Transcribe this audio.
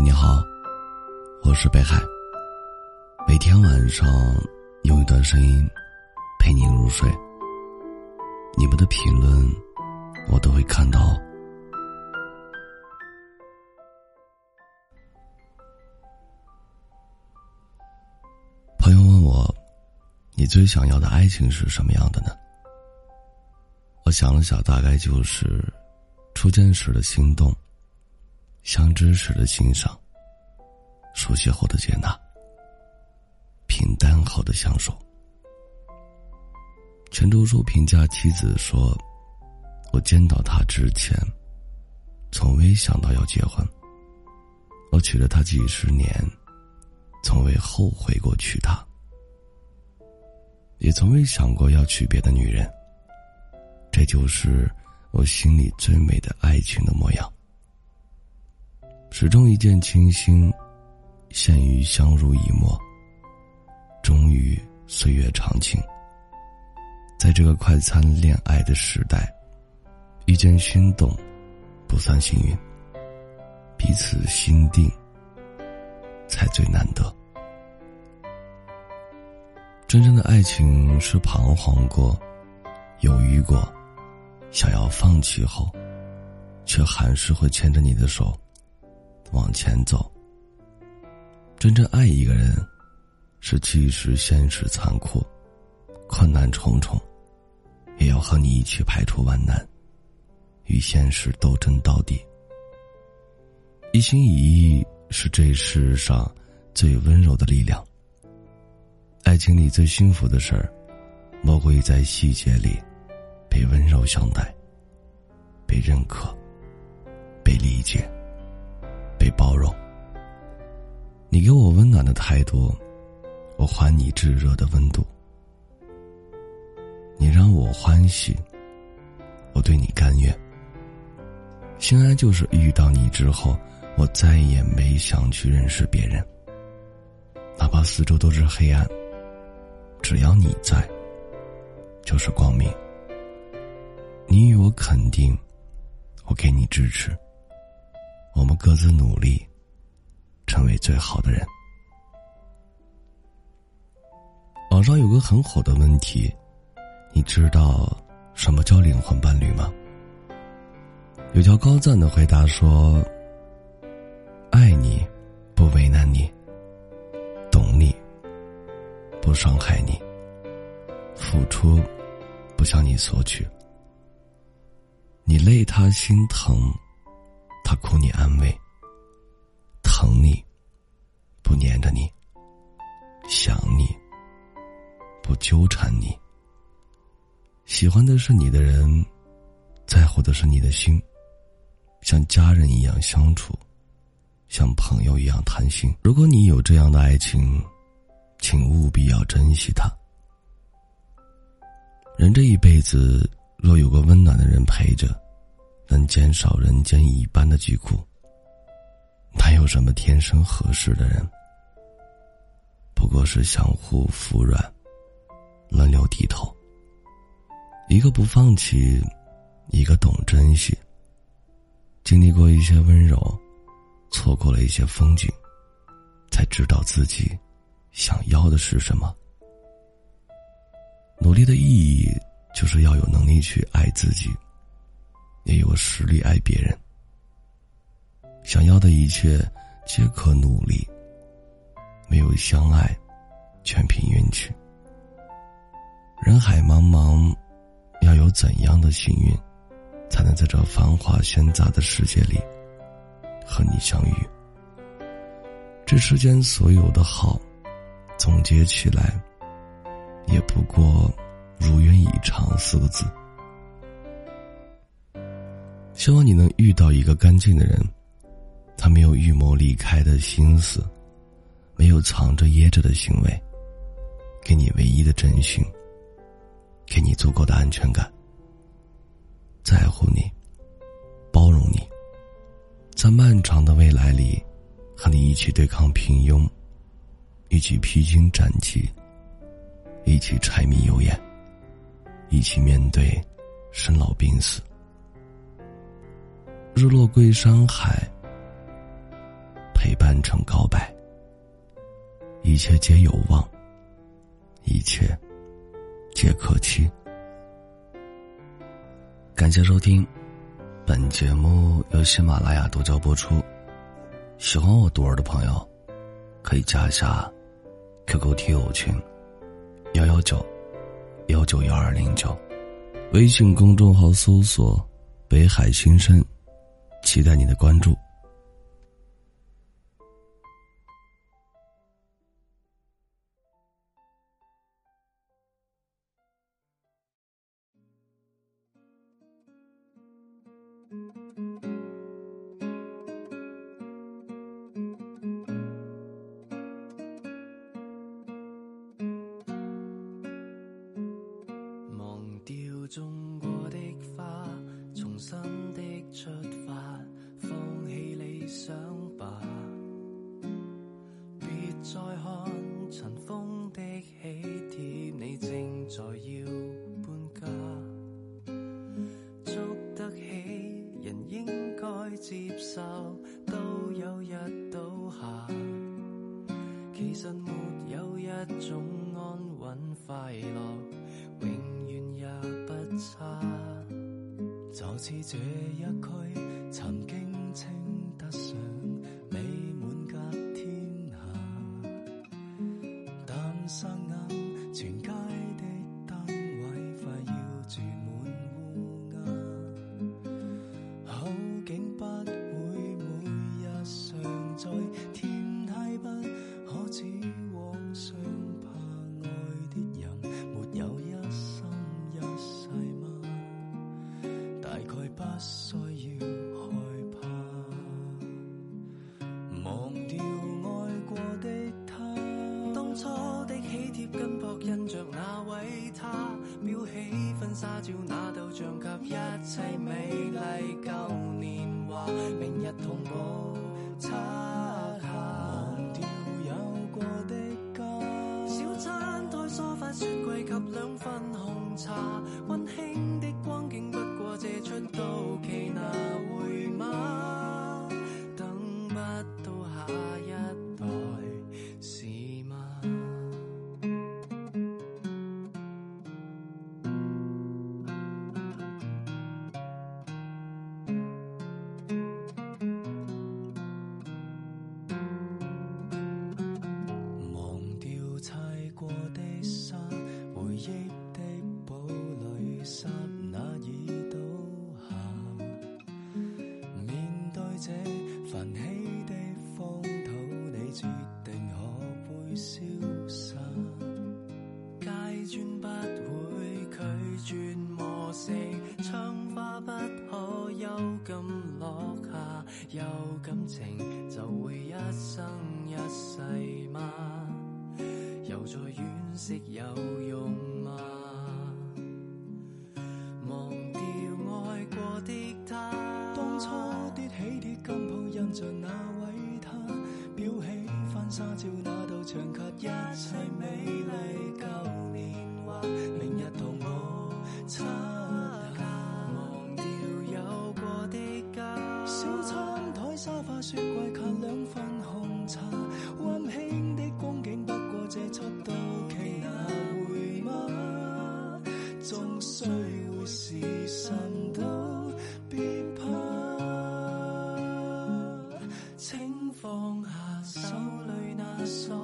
你好，我是北海。每天晚上用一段声音陪你入睡。你们的评论我都会看到。朋友问我，你最想要的爱情是什么样的呢？我想了想，大概就是初见时的心动。相知时的欣赏，熟悉后的接纳，平淡后的相守。钱钟书评价妻子说：“我见到她之前，从未想到要结婚。我娶了她几十年，从未后悔过娶她，也从未想过要娶别的女人。这就是我心里最美的爱情的模样。”始终一见倾心，陷于相濡以沫，终于岁月长情。在这个快餐恋爱的时代，遇见心动，不算幸运。彼此心定，才最难得。真正的爱情是彷徨过，犹豫过，想要放弃后，却还是会牵着你的手。往前走。真正爱一个人，是即使现实残酷，困难重重，也要和你一起排除万难，与现实斗争到底。一心一意是这世上最温柔的力量。爱情里最幸福的事儿，莫过于在细节里被温柔相待，被认可，被理解。被包容，你给我温暖的态度，我还你炙热的温度。你让我欢喜，我对你甘愿。心安就是遇到你之后，我再也没想去认识别人。哪怕四周都是黑暗，只要你在，就是光明。你与我肯定，我给你支持。我们各自努力，成为最好的人。网上有个很火的问题，你知道什么叫灵魂伴侣吗？有条高赞的回答说：“爱你，不为难你；懂你，不伤害你；付出，不向你索取。你累，他心疼。”他哭你安慰，疼你，不粘着你，想你，不纠缠你。喜欢的是你的人，在乎的是你的心，像家人一样相处，像朋友一样谈心。如果你有这样的爱情，请务必要珍惜它。人这一辈子，若有个温暖的人陪着。能减少人间一般的疾苦。哪有什么天生合适的人？不过是相互服软，轮流低头。一个不放弃，一个懂珍惜。经历过一些温柔，错过了一些风景，才知道自己想要的是什么。努力的意义，就是要有能力去爱自己。也有实力爱别人，想要的一切皆可努力。没有相爱，全凭运气。人海茫茫，要有怎样的幸运，才能在这繁华喧杂的世界里和你相遇？这世间所有的好，总结起来，也不过“如愿以偿”四个字。希望你能遇到一个干净的人，他没有预谋离开的心思，没有藏着掖着的行为，给你唯一的真心，给你足够的安全感，在乎你，包容你，在漫长的未来里，和你一起对抗平庸，一起披荆斩棘，一起柴米油盐，一起面对生老病死。日落归山海，陪伴成告白。一切皆有望，一切皆可期。感谢收听，本节目由喜马拉雅独家播出。喜欢我独儿的朋友，可以加一下 QQ 听友群幺幺九幺九幺二零九，微信公众号搜索“北海新生”，期待你的关注。似这一区，照那道像及一切美丽旧年华，明日同步擦下。忘掉有过的家，小餐台、梳发、雪柜及两份刹那已倒下。面對這焚起的荒土，你決定可會消失？街磚不會拒絕磨蝕，窗花不可幽禁落下，有感情就會一生一世嗎？又再惋惜有初的喜帖金铺印着那位他，裱起婚纱照那道墙及一切美丽旧年华，明日同我擦下。忘掉有过的家，小餐台、沙发、雪柜及两份红茶。corazón.